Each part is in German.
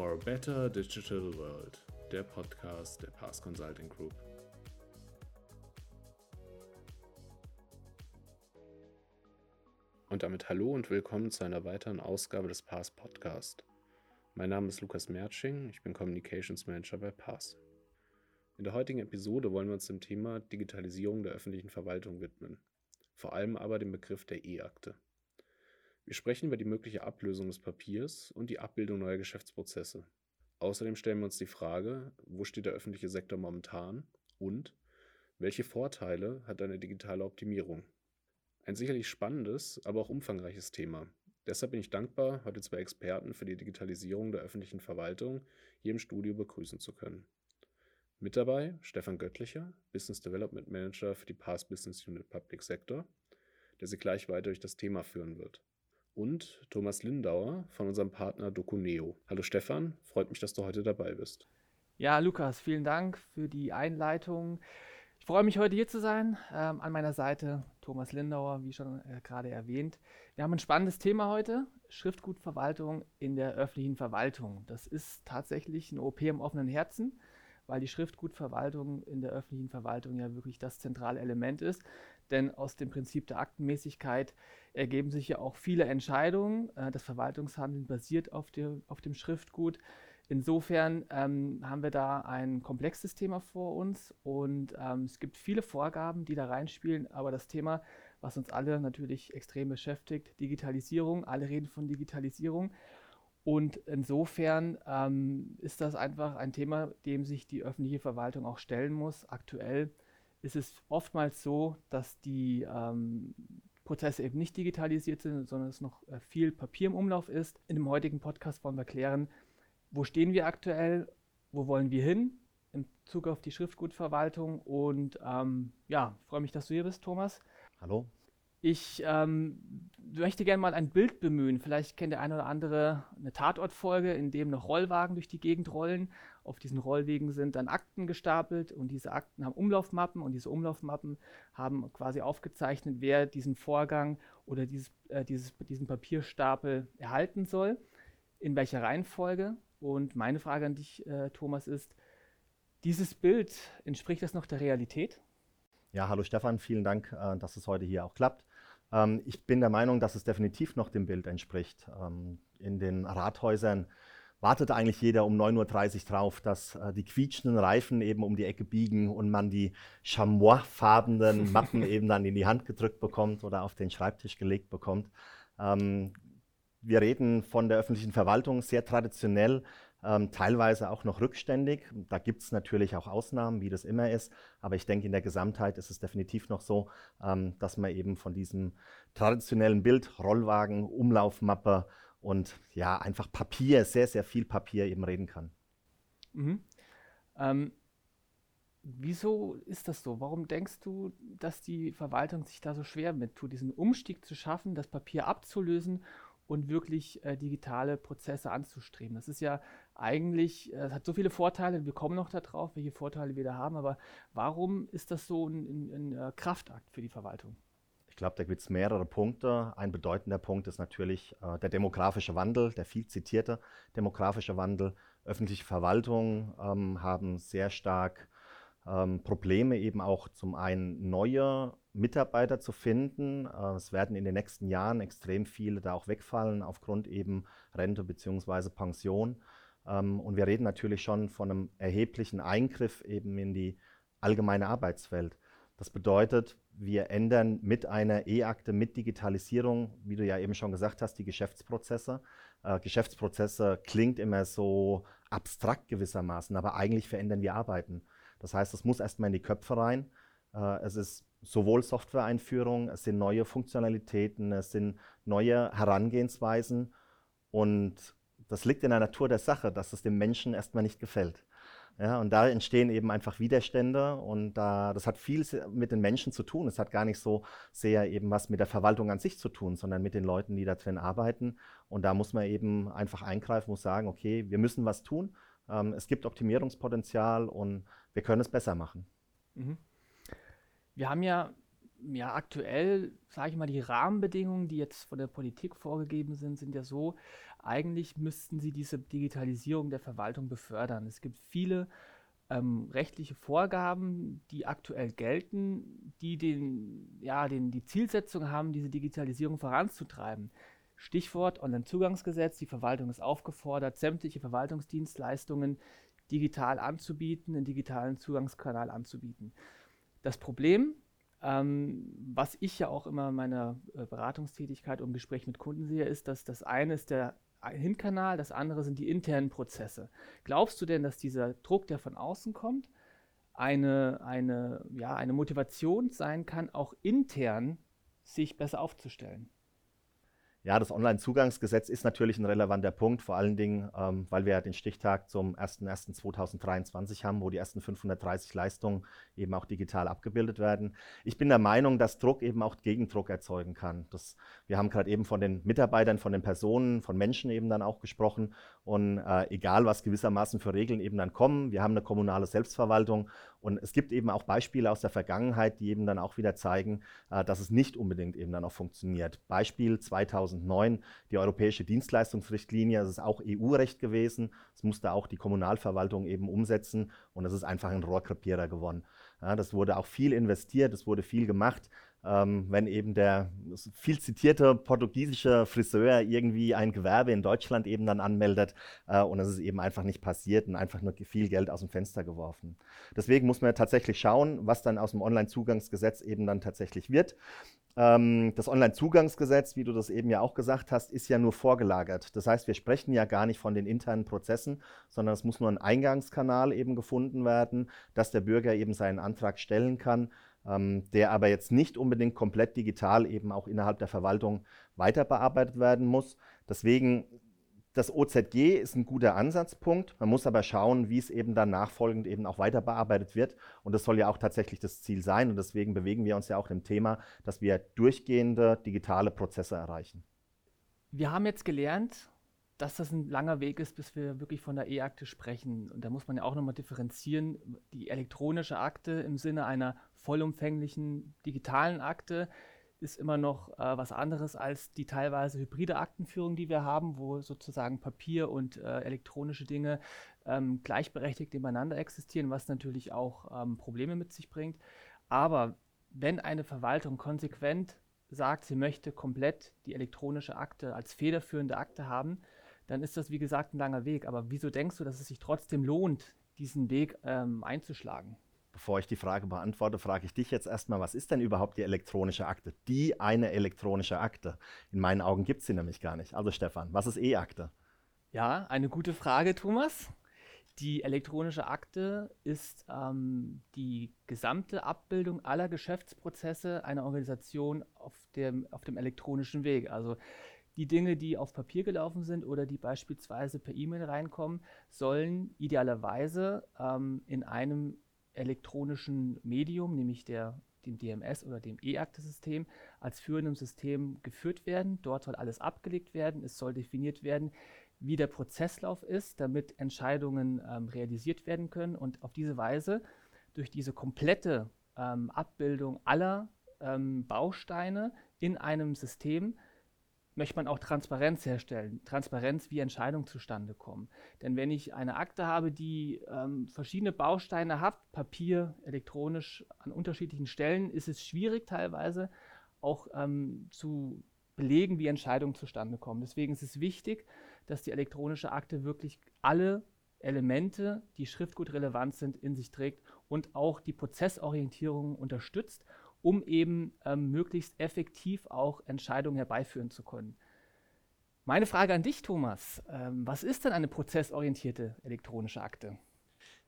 For a Better Digital World, der Podcast der Pass Consulting Group. Und damit hallo und willkommen zu einer weiteren Ausgabe des Pass Podcast. Mein Name ist Lukas Mertsching, ich bin Communications Manager bei Pass. In der heutigen Episode wollen wir uns dem Thema Digitalisierung der öffentlichen Verwaltung widmen, vor allem aber dem Begriff der E-Akte. Wir sprechen über die mögliche Ablösung des Papiers und die Abbildung neuer Geschäftsprozesse. Außerdem stellen wir uns die Frage, wo steht der öffentliche Sektor momentan und welche Vorteile hat eine digitale Optimierung? Ein sicherlich spannendes, aber auch umfangreiches Thema. Deshalb bin ich dankbar, heute zwei Experten für die Digitalisierung der öffentlichen Verwaltung hier im Studio begrüßen zu können. Mit dabei Stefan Göttlicher, Business Development Manager für die PAS Business Unit Public Sector, der Sie gleich weiter durch das Thema führen wird und Thomas Lindauer von unserem Partner Dokuneo. Hallo Stefan, freut mich, dass du heute dabei bist. Ja, Lukas, vielen Dank für die Einleitung. Ich freue mich, heute hier zu sein. Ähm, an meiner Seite Thomas Lindauer, wie schon äh, gerade erwähnt. Wir haben ein spannendes Thema heute: Schriftgutverwaltung in der öffentlichen Verwaltung. Das ist tatsächlich ein OP im offenen Herzen, weil die Schriftgutverwaltung in der öffentlichen Verwaltung ja wirklich das zentrale Element ist. Denn aus dem Prinzip der Aktenmäßigkeit ergeben sich ja auch viele Entscheidungen. Äh, das Verwaltungshandeln basiert auf, dem, auf dem Schriftgut. Insofern ähm, haben wir da ein komplexes Thema vor uns und ähm, es gibt viele Vorgaben, die da reinspielen, aber das Thema, was uns alle natürlich extrem beschäftigt, Digitalisierung, alle reden von Digitalisierung und insofern ähm, ist das einfach ein Thema, dem sich die öffentliche Verwaltung auch stellen muss. Aktuell ist es oftmals so, dass die ähm, Prozesse eben nicht digitalisiert sind, sondern es noch äh, viel Papier im Umlauf ist. In dem heutigen Podcast wollen wir klären, wo stehen wir aktuell, wo wollen wir hin im Zug auf die Schriftgutverwaltung. Und ähm, ja, freue mich, dass du hier bist, Thomas. Hallo. Ich ähm, möchte gerne mal ein Bild bemühen. Vielleicht kennt der eine oder andere eine Tatortfolge, in dem noch Rollwagen durch die Gegend rollen. Auf diesen Rollwegen sind dann Akten gestapelt und diese Akten haben Umlaufmappen und diese Umlaufmappen haben quasi aufgezeichnet, wer diesen Vorgang oder dieses, äh, dieses, diesen Papierstapel erhalten soll, in welcher Reihenfolge. Und meine Frage an dich, äh, Thomas, ist, dieses Bild, entspricht das noch der Realität? Ja, hallo Stefan, vielen Dank, äh, dass es heute hier auch klappt. Ähm, ich bin der Meinung, dass es definitiv noch dem Bild entspricht. Ähm, in den Rathäusern wartet eigentlich jeder um 9.30 Uhr drauf, dass äh, die quietschenden Reifen eben um die Ecke biegen und man die chamois-farbenen Mappen eben dann in die Hand gedrückt bekommt oder auf den Schreibtisch gelegt bekommt. Ähm, wir reden von der öffentlichen Verwaltung sehr traditionell ähm, teilweise auch noch rückständig. Da gibt es natürlich auch Ausnahmen, wie das immer ist, aber ich denke, in der Gesamtheit ist es definitiv noch so, ähm, dass man eben von diesem traditionellen Bild, Rollwagen, Umlaufmappe und ja, einfach Papier, sehr, sehr viel Papier eben reden kann. Mhm. Ähm, wieso ist das so? Warum denkst du, dass die Verwaltung sich da so schwer mit tut, diesen Umstieg zu schaffen, das Papier abzulösen und wirklich äh, digitale Prozesse anzustreben. Das ist ja eigentlich, äh, hat so viele Vorteile, wir kommen noch darauf, welche Vorteile wir da haben, aber warum ist das so ein, ein, ein äh, Kraftakt für die Verwaltung? Ich glaube, da gibt es mehrere Punkte. Ein bedeutender Punkt ist natürlich äh, der demografische Wandel, der viel zitierte demografische Wandel. Öffentliche Verwaltungen ähm, haben sehr stark ähm, Probleme, eben auch zum einen neue Mitarbeiter zu finden. Äh, es werden in den nächsten Jahren extrem viele da auch wegfallen aufgrund eben Rente bzw. Pension. Ähm, und wir reden natürlich schon von einem erheblichen Eingriff eben in die allgemeine Arbeitswelt. Das bedeutet, wir ändern mit einer E-Akte, mit Digitalisierung, wie du ja eben schon gesagt hast, die Geschäftsprozesse. Äh, Geschäftsprozesse klingt immer so abstrakt gewissermaßen, aber eigentlich verändern wir Arbeiten. Das heißt, es muss erstmal in die Köpfe rein. Äh, es ist sowohl Software-Einführung, es sind neue Funktionalitäten, es sind neue Herangehensweisen und das liegt in der Natur der Sache, dass es dem Menschen erstmal nicht gefällt. Ja, und da entstehen eben einfach Widerstände und da, das hat viel mit den Menschen zu tun. Es hat gar nicht so sehr eben was mit der Verwaltung an sich zu tun, sondern mit den Leuten, die da drin arbeiten. Und da muss man eben einfach eingreifen, muss sagen, okay, wir müssen was tun. Ähm, es gibt Optimierungspotenzial und wir können es besser machen. Mhm. Wir haben ja ja, aktuell, sage ich mal, die Rahmenbedingungen, die jetzt von der Politik vorgegeben sind, sind ja so, eigentlich müssten sie diese Digitalisierung der Verwaltung befördern. Es gibt viele ähm, rechtliche Vorgaben, die aktuell gelten, die den, ja, den, die Zielsetzung haben, diese Digitalisierung voranzutreiben. Stichwort Onlinezugangsgesetz, die Verwaltung ist aufgefordert, sämtliche Verwaltungsdienstleistungen digital anzubieten, einen digitalen Zugangskanal anzubieten. Das Problem, ähm, was ich ja auch immer in meiner äh, Beratungstätigkeit und Gespräch mit Kunden sehe, ist, dass das eine ist der Hinkanal, das andere sind die internen Prozesse. Glaubst du denn, dass dieser Druck, der von außen kommt, eine, eine, ja, eine Motivation sein kann, auch intern sich besser aufzustellen? Ja, das Onlinezugangsgesetz ist natürlich ein relevanter Punkt, vor allen Dingen, ähm, weil wir ja den Stichtag zum 01.01.2023 haben, wo die ersten 530 Leistungen eben auch digital abgebildet werden. Ich bin der Meinung, dass Druck eben auch Gegendruck erzeugen kann. Das, wir haben gerade eben von den Mitarbeitern, von den Personen, von Menschen eben dann auch gesprochen. Und äh, egal, was gewissermaßen für Regeln eben dann kommen, wir haben eine kommunale Selbstverwaltung und es gibt eben auch Beispiele aus der Vergangenheit, die eben dann auch wieder zeigen, äh, dass es nicht unbedingt eben dann auch funktioniert. Beispiel 2009, die Europäische Dienstleistungsrichtlinie, das ist auch EU-Recht gewesen. Es musste auch die Kommunalverwaltung eben umsetzen und es ist einfach ein Rohrkrepierer geworden. Ja, das wurde auch viel investiert, es wurde viel gemacht ähm, wenn eben der viel zitierte portugiesische Friseur irgendwie ein Gewerbe in Deutschland eben dann anmeldet äh, und es ist eben einfach nicht passiert und einfach nur viel Geld aus dem Fenster geworfen. Deswegen muss man tatsächlich schauen, was dann aus dem Onlinezugangsgesetz eben dann tatsächlich wird. Ähm, das Onlinezugangsgesetz, wie du das eben ja auch gesagt hast, ist ja nur vorgelagert. Das heißt, wir sprechen ja gar nicht von den internen Prozessen, sondern es muss nur ein Eingangskanal eben gefunden werden, dass der Bürger eben seinen Antrag stellen kann ähm, der aber jetzt nicht unbedingt komplett digital eben auch innerhalb der Verwaltung weiter bearbeitet werden muss. Deswegen, das OZG ist ein guter Ansatzpunkt. Man muss aber schauen, wie es eben dann nachfolgend eben auch weiter bearbeitet wird. Und das soll ja auch tatsächlich das Ziel sein. Und deswegen bewegen wir uns ja auch im Thema, dass wir durchgehende digitale Prozesse erreichen. Wir haben jetzt gelernt, dass das ein langer Weg ist, bis wir wirklich von der E-Akte sprechen. Und da muss man ja auch nochmal differenzieren. Die elektronische Akte im Sinne einer vollumfänglichen digitalen Akte ist immer noch äh, was anderes als die teilweise hybride Aktenführung, die wir haben, wo sozusagen Papier und äh, elektronische Dinge ähm, gleichberechtigt nebeneinander existieren, was natürlich auch ähm, Probleme mit sich bringt. Aber wenn eine Verwaltung konsequent sagt, sie möchte komplett die elektronische Akte als federführende Akte haben, dann ist das, wie gesagt, ein langer Weg. Aber wieso denkst du, dass es sich trotzdem lohnt, diesen Weg ähm, einzuschlagen? Bevor ich die Frage beantworte, frage ich dich jetzt erstmal, was ist denn überhaupt die elektronische Akte? Die eine elektronische Akte. In meinen Augen gibt es sie nämlich gar nicht. Also Stefan, was ist E-Akte? Ja, eine gute Frage, Thomas. Die elektronische Akte ist ähm, die gesamte Abbildung aller Geschäftsprozesse einer Organisation auf dem, auf dem elektronischen Weg. Also die Dinge, die auf Papier gelaufen sind oder die beispielsweise per E-Mail reinkommen, sollen idealerweise ähm, in einem elektronischen Medium, nämlich der, dem DMS oder dem E-Akte-System, als führendem System geführt werden. Dort soll alles abgelegt werden. Es soll definiert werden, wie der Prozesslauf ist, damit Entscheidungen ähm, realisiert werden können. Und auf diese Weise, durch diese komplette ähm, Abbildung aller ähm, Bausteine in einem System, möchte man auch Transparenz herstellen. Transparenz, wie Entscheidungen zustande kommen. Denn wenn ich eine Akte habe, die ähm, verschiedene Bausteine hat, Papier, elektronisch an unterschiedlichen Stellen, ist es schwierig teilweise auch ähm, zu belegen, wie Entscheidungen zustande kommen. Deswegen ist es wichtig, dass die elektronische Akte wirklich alle Elemente, die schriftgutrelevant sind, in sich trägt und auch die Prozessorientierung unterstützt um eben ähm, möglichst effektiv auch Entscheidungen herbeiführen zu können. Meine Frage an dich, Thomas, ähm, was ist denn eine prozessorientierte elektronische Akte?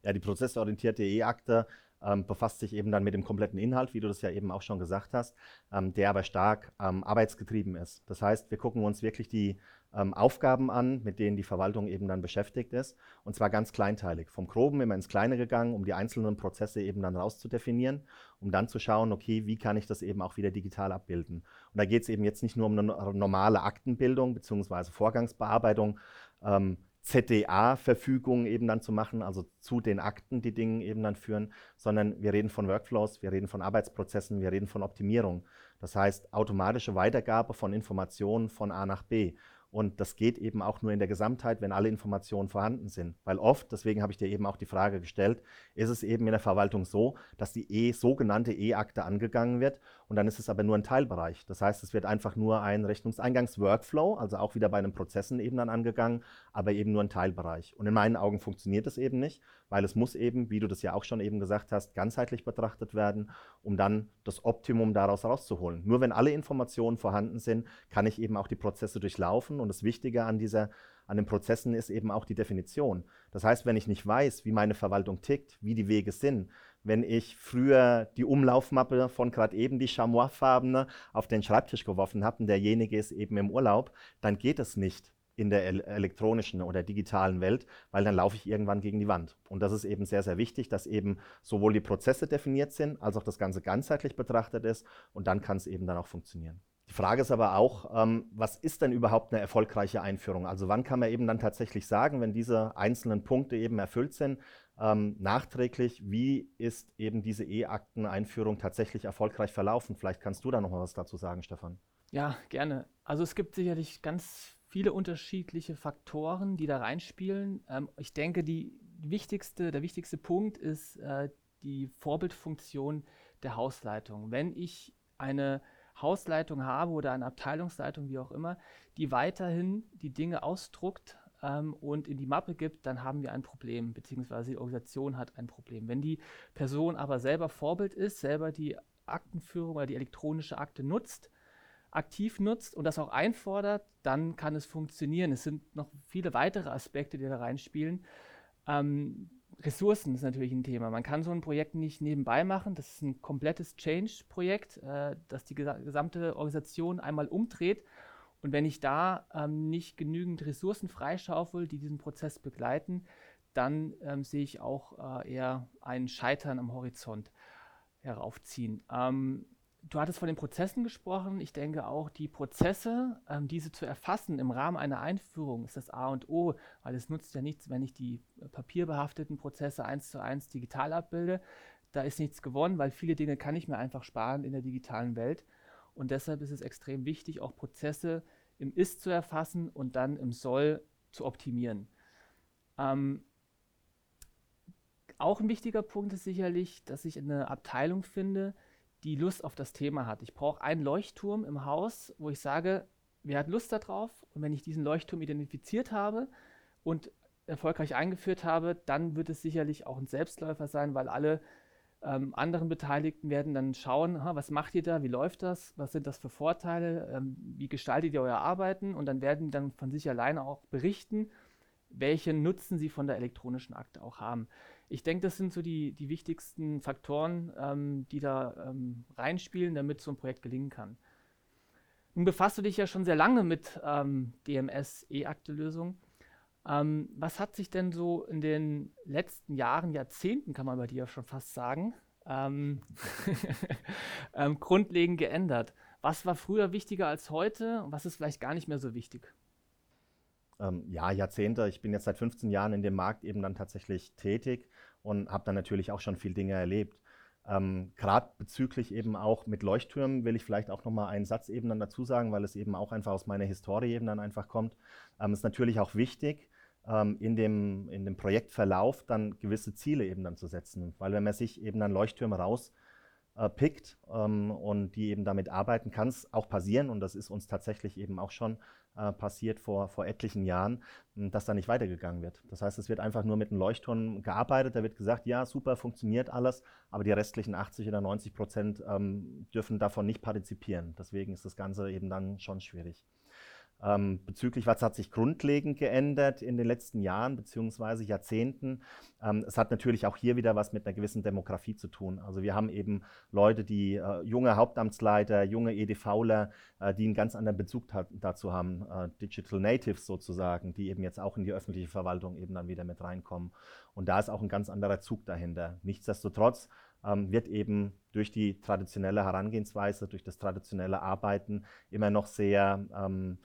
Ja, die prozessorientierte E-Akte ähm, befasst sich eben dann mit dem kompletten Inhalt, wie du das ja eben auch schon gesagt hast, ähm, der aber stark ähm, arbeitsgetrieben ist. Das heißt, wir gucken uns wirklich die ähm, Aufgaben an, mit denen die Verwaltung eben dann beschäftigt ist. Und zwar ganz kleinteilig. Vom Groben immer ins Kleine gegangen, um die einzelnen Prozesse eben dann rauszudefinieren, um dann zu schauen, okay, wie kann ich das eben auch wieder digital abbilden. Und da geht es eben jetzt nicht nur um eine normale Aktenbildung bzw. Vorgangsbearbeitung, ähm, ZDA-Verfügungen eben dann zu machen, also zu den Akten die Dinge eben dann führen, sondern wir reden von Workflows, wir reden von Arbeitsprozessen, wir reden von Optimierung. Das heißt, automatische Weitergabe von Informationen von A nach B. Und das geht eben auch nur in der Gesamtheit, wenn alle Informationen vorhanden sind. Weil oft, deswegen habe ich dir eben auch die Frage gestellt, ist es eben in der Verwaltung so, dass die e, sogenannte E-Akte angegangen wird und dann ist es aber nur ein Teilbereich. Das heißt, es wird einfach nur ein Rechnungseingangs-Workflow, also auch wieder bei den Prozessen eben dann angegangen, aber eben nur ein Teilbereich. Und in meinen Augen funktioniert es eben nicht, weil es muss eben, wie du das ja auch schon eben gesagt hast, ganzheitlich betrachtet werden, um dann das Optimum daraus rauszuholen. Nur wenn alle Informationen vorhanden sind, kann ich eben auch die Prozesse durchlaufen und das Wichtige an dieser an den Prozessen ist eben auch die Definition. Das heißt, wenn ich nicht weiß, wie meine Verwaltung tickt, wie die Wege sind, wenn ich früher die Umlaufmappe von gerade eben, die Chamois-farbene, auf den Schreibtisch geworfen habe und derjenige ist eben im Urlaub, dann geht es nicht in der elektronischen oder digitalen Welt, weil dann laufe ich irgendwann gegen die Wand. Und das ist eben sehr, sehr wichtig, dass eben sowohl die Prozesse definiert sind, als auch das Ganze ganzheitlich betrachtet ist und dann kann es eben dann auch funktionieren. Die Frage ist aber auch, ähm, was ist denn überhaupt eine erfolgreiche Einführung? Also wann kann man eben dann tatsächlich sagen, wenn diese einzelnen Punkte eben erfüllt sind, ähm, nachträglich, wie ist eben diese E-Akten-Einführung tatsächlich erfolgreich verlaufen? Vielleicht kannst du da noch mal was dazu sagen, Stefan. Ja, gerne. Also es gibt sicherlich ganz viele unterschiedliche Faktoren, die da reinspielen. Ähm, ich denke, die wichtigste, der wichtigste Punkt ist äh, die Vorbildfunktion der Hausleitung. Wenn ich eine Hausleitung habe oder eine Abteilungsleitung, wie auch immer, die weiterhin die Dinge ausdruckt ähm, und in die Mappe gibt, dann haben wir ein Problem, beziehungsweise die Organisation hat ein Problem. Wenn die Person aber selber Vorbild ist, selber die Aktenführung oder die elektronische Akte nutzt, aktiv nutzt und das auch einfordert, dann kann es funktionieren. Es sind noch viele weitere Aspekte, die da reinspielen. Ähm, Ressourcen ist natürlich ein Thema. Man kann so ein Projekt nicht nebenbei machen. Das ist ein komplettes Change-Projekt, äh, das die gesamte Organisation einmal umdreht. Und wenn ich da ähm, nicht genügend Ressourcen freischaufel, die diesen Prozess begleiten, dann ähm, sehe ich auch äh, eher ein Scheitern am Horizont heraufziehen. Ähm, Du hattest von den Prozessen gesprochen. Ich denke auch, die Prozesse, ähm, diese zu erfassen im Rahmen einer Einführung, ist das A und O, weil es nutzt ja nichts, wenn ich die äh, papierbehafteten Prozesse eins zu eins digital abbilde. Da ist nichts gewonnen, weil viele Dinge kann ich mir einfach sparen in der digitalen Welt. Und deshalb ist es extrem wichtig, auch Prozesse im Ist zu erfassen und dann im Soll zu optimieren. Ähm, auch ein wichtiger Punkt ist sicherlich, dass ich eine Abteilung finde, die Lust auf das Thema hat. Ich brauche einen Leuchtturm im Haus, wo ich sage, wer hat Lust darauf? Und wenn ich diesen Leuchtturm identifiziert habe und erfolgreich eingeführt habe, dann wird es sicherlich auch ein Selbstläufer sein, weil alle ähm, anderen Beteiligten werden dann schauen, was macht ihr da, wie läuft das, was sind das für Vorteile, ähm, wie gestaltet ihr euer Arbeiten? Und dann werden die dann von sich alleine auch berichten, welchen Nutzen sie von der elektronischen Akte auch haben ich denke, das sind so die, die wichtigsten Faktoren, ähm, die da ähm, reinspielen, damit so ein Projekt gelingen kann. Nun befasst du dich ja schon sehr lange mit ähm, DMS E-Akte-Lösungen. Ähm, was hat sich denn so in den letzten Jahren, Jahrzehnten, kann man bei dir schon fast sagen, ähm, ähm, grundlegend geändert? Was war früher wichtiger als heute und was ist vielleicht gar nicht mehr so wichtig? ja, Jahrzehnte. Ich bin jetzt seit 15 Jahren in dem Markt eben dann tatsächlich tätig und habe dann natürlich auch schon viel Dinge erlebt. Ähm, Gerade bezüglich eben auch mit Leuchttürmen will ich vielleicht auch nochmal einen Satz eben dann dazu sagen, weil es eben auch einfach aus meiner Historie eben dann einfach kommt. Ähm, ist natürlich auch wichtig, ähm, in, dem, in dem Projektverlauf dann gewisse Ziele eben dann zu setzen. Weil wenn man sich eben dann Leuchttürme rauspickt äh, ähm, und die eben damit arbeiten, kann es auch passieren und das ist uns tatsächlich eben auch schon äh, passiert vor, vor etlichen Jahren, hm, dass da nicht weitergegangen wird. Das heißt, es wird einfach nur mit einem Leuchtturm gearbeitet, da wird gesagt, ja, super, funktioniert alles, aber die restlichen 80 oder 90 Prozent ähm, dürfen davon nicht partizipieren. Deswegen ist das Ganze eben dann schon schwierig. Ähm, bezüglich was hat sich grundlegend geändert in den letzten Jahren bzw. Jahrzehnten. Ähm, es hat natürlich auch hier wieder was mit einer gewissen Demografie zu tun. Also wir haben eben Leute, die äh, junge Hauptamtsleiter, junge EDVler, äh, die einen ganz anderen Bezug dazu haben, äh, Digital Natives sozusagen, die eben jetzt auch in die öffentliche Verwaltung eben dann wieder mit reinkommen. Und da ist auch ein ganz anderer Zug dahinter. Nichtsdestotrotz ähm, wird eben durch die traditionelle Herangehensweise, durch das traditionelle Arbeiten immer noch sehr ähm,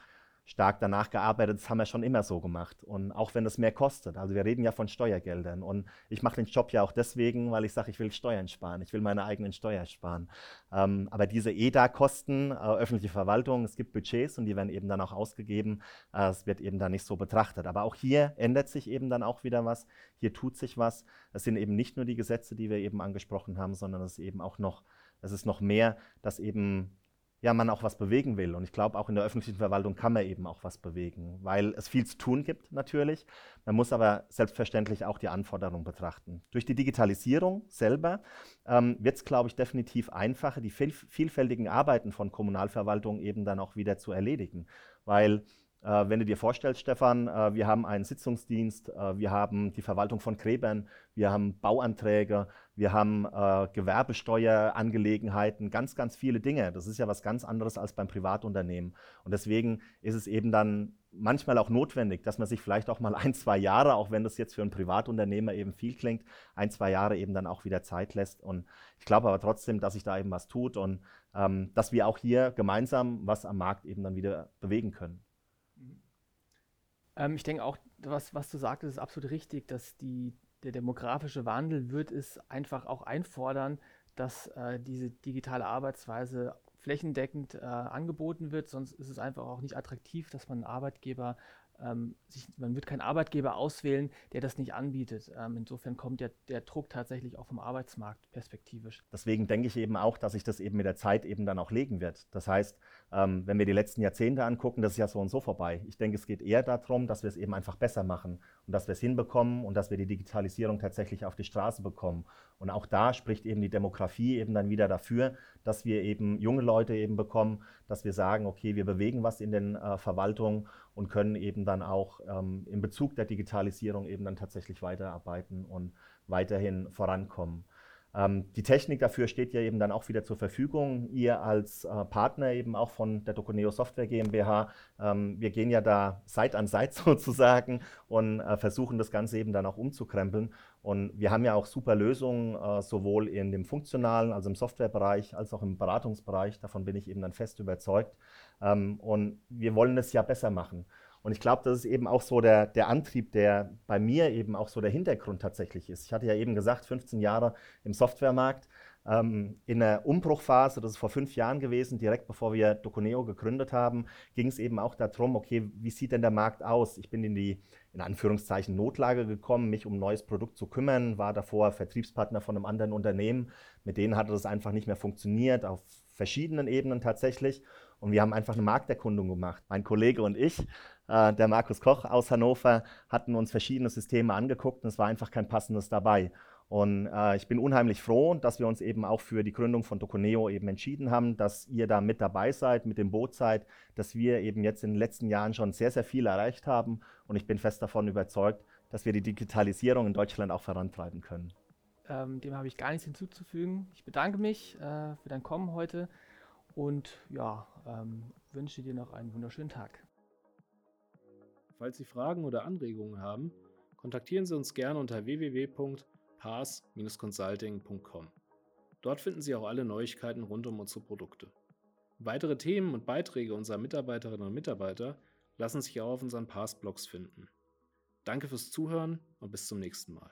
stark danach gearbeitet, das haben wir schon immer so gemacht. Und auch wenn es mehr kostet. Also wir reden ja von Steuergeldern. Und ich mache den Job ja auch deswegen, weil ich sage, ich will Steuern sparen. Ich will meine eigenen Steuern sparen. Ähm, aber diese EDA-Kosten, äh, öffentliche Verwaltung, es gibt Budgets und die werden eben dann auch ausgegeben. Äh, es wird eben dann nicht so betrachtet. Aber auch hier ändert sich eben dann auch wieder was. Hier tut sich was. Es sind eben nicht nur die Gesetze, die wir eben angesprochen haben, sondern es ist eben auch noch, es ist noch mehr, dass eben ja, man auch was bewegen will. Und ich glaube, auch in der öffentlichen Verwaltung kann man eben auch was bewegen, weil es viel zu tun gibt natürlich. Man muss aber selbstverständlich auch die Anforderungen betrachten. Durch die Digitalisierung selber ähm, wird es, glaube ich, definitiv einfacher, die viel, vielfältigen Arbeiten von Kommunalverwaltung eben dann auch wieder zu erledigen. Weil äh, wenn du dir vorstellst, Stefan, äh, wir haben einen Sitzungsdienst, äh, wir haben die Verwaltung von Gräbern, wir haben Bauanträge, wir haben äh, Gewerbesteuerangelegenheiten, ganz, ganz viele Dinge. Das ist ja was ganz anderes als beim Privatunternehmen. Und deswegen ist es eben dann manchmal auch notwendig, dass man sich vielleicht auch mal ein, zwei Jahre, auch wenn das jetzt für einen Privatunternehmer eben viel klingt, ein, zwei Jahre eben dann auch wieder Zeit lässt. Und ich glaube aber trotzdem, dass sich da eben was tut und ähm, dass wir auch hier gemeinsam was am Markt eben dann wieder bewegen können. Ähm, ich denke auch, was, was du sagtest, ist absolut richtig, dass die, der demografische Wandel wird es einfach auch einfordern, dass äh, diese digitale Arbeitsweise flächendeckend äh, angeboten wird, sonst ist es einfach auch nicht attraktiv, dass man einen Arbeitgeber ähm, sich, man wird keinen Arbeitgeber auswählen, der das nicht anbietet. Ähm, insofern kommt der, der Druck tatsächlich auch vom Arbeitsmarkt perspektivisch. Deswegen denke ich eben auch, dass sich das eben mit der Zeit eben dann auch legen wird. Das heißt, ähm, wenn wir die letzten Jahrzehnte angucken, das ist ja so und so vorbei. Ich denke, es geht eher darum, dass wir es eben einfach besser machen und dass wir es hinbekommen und dass wir die Digitalisierung tatsächlich auf die Straße bekommen. Und auch da spricht eben die Demografie eben dann wieder dafür, dass wir eben junge Leute eben bekommen, dass wir sagen, okay, wir bewegen was in den äh, Verwaltungen und können eben dann auch ähm, in Bezug der Digitalisierung eben dann tatsächlich weiterarbeiten und weiterhin vorankommen. Ähm, die Technik dafür steht ja eben dann auch wieder zur Verfügung. Ihr als äh, Partner eben auch von der Doconeo Software GmbH, ähm, wir gehen ja da Seit an Seit sozusagen und äh, versuchen das Ganze eben dann auch umzukrempeln. Und wir haben ja auch super Lösungen, äh, sowohl in dem funktionalen, also im Softwarebereich, als auch im Beratungsbereich. Davon bin ich eben dann fest überzeugt. Ähm, und wir wollen es ja besser machen. Und ich glaube, das ist eben auch so der, der Antrieb, der bei mir eben auch so der Hintergrund tatsächlich ist. Ich hatte ja eben gesagt, 15 Jahre im Softwaremarkt. Ähm, in der Umbruchphase, das ist vor fünf Jahren gewesen, direkt bevor wir Doconeo gegründet haben, ging es eben auch darum, okay, wie sieht denn der Markt aus? Ich bin in die, in Anführungszeichen, Notlage gekommen, mich um ein neues Produkt zu kümmern, war davor Vertriebspartner von einem anderen Unternehmen. Mit denen hatte das einfach nicht mehr funktioniert, auf verschiedenen Ebenen tatsächlich. Und wir haben einfach eine Markterkundung gemacht. Mein Kollege und ich, äh, der Markus Koch aus Hannover, hatten uns verschiedene Systeme angeguckt und es war einfach kein passendes dabei. Und äh, ich bin unheimlich froh, dass wir uns eben auch für die Gründung von Doconeo eben entschieden haben, dass ihr da mit dabei seid, mit dem Boot seid, dass wir eben jetzt in den letzten Jahren schon sehr, sehr viel erreicht haben. Und ich bin fest davon überzeugt, dass wir die Digitalisierung in Deutschland auch vorantreiben können. Ähm, dem habe ich gar nichts hinzuzufügen. Ich bedanke mich äh, für dein Kommen heute und ja, ähm, wünsche dir noch einen wunderschönen Tag. Falls Sie Fragen oder Anregungen haben, kontaktieren Sie uns gerne unter www.pass-consulting.com. Dort finden Sie auch alle Neuigkeiten rund um unsere Produkte. Weitere Themen und Beiträge unserer Mitarbeiterinnen und Mitarbeiter lassen sich auch auf unseren Pass-Blogs finden. Danke fürs Zuhören und bis zum nächsten Mal.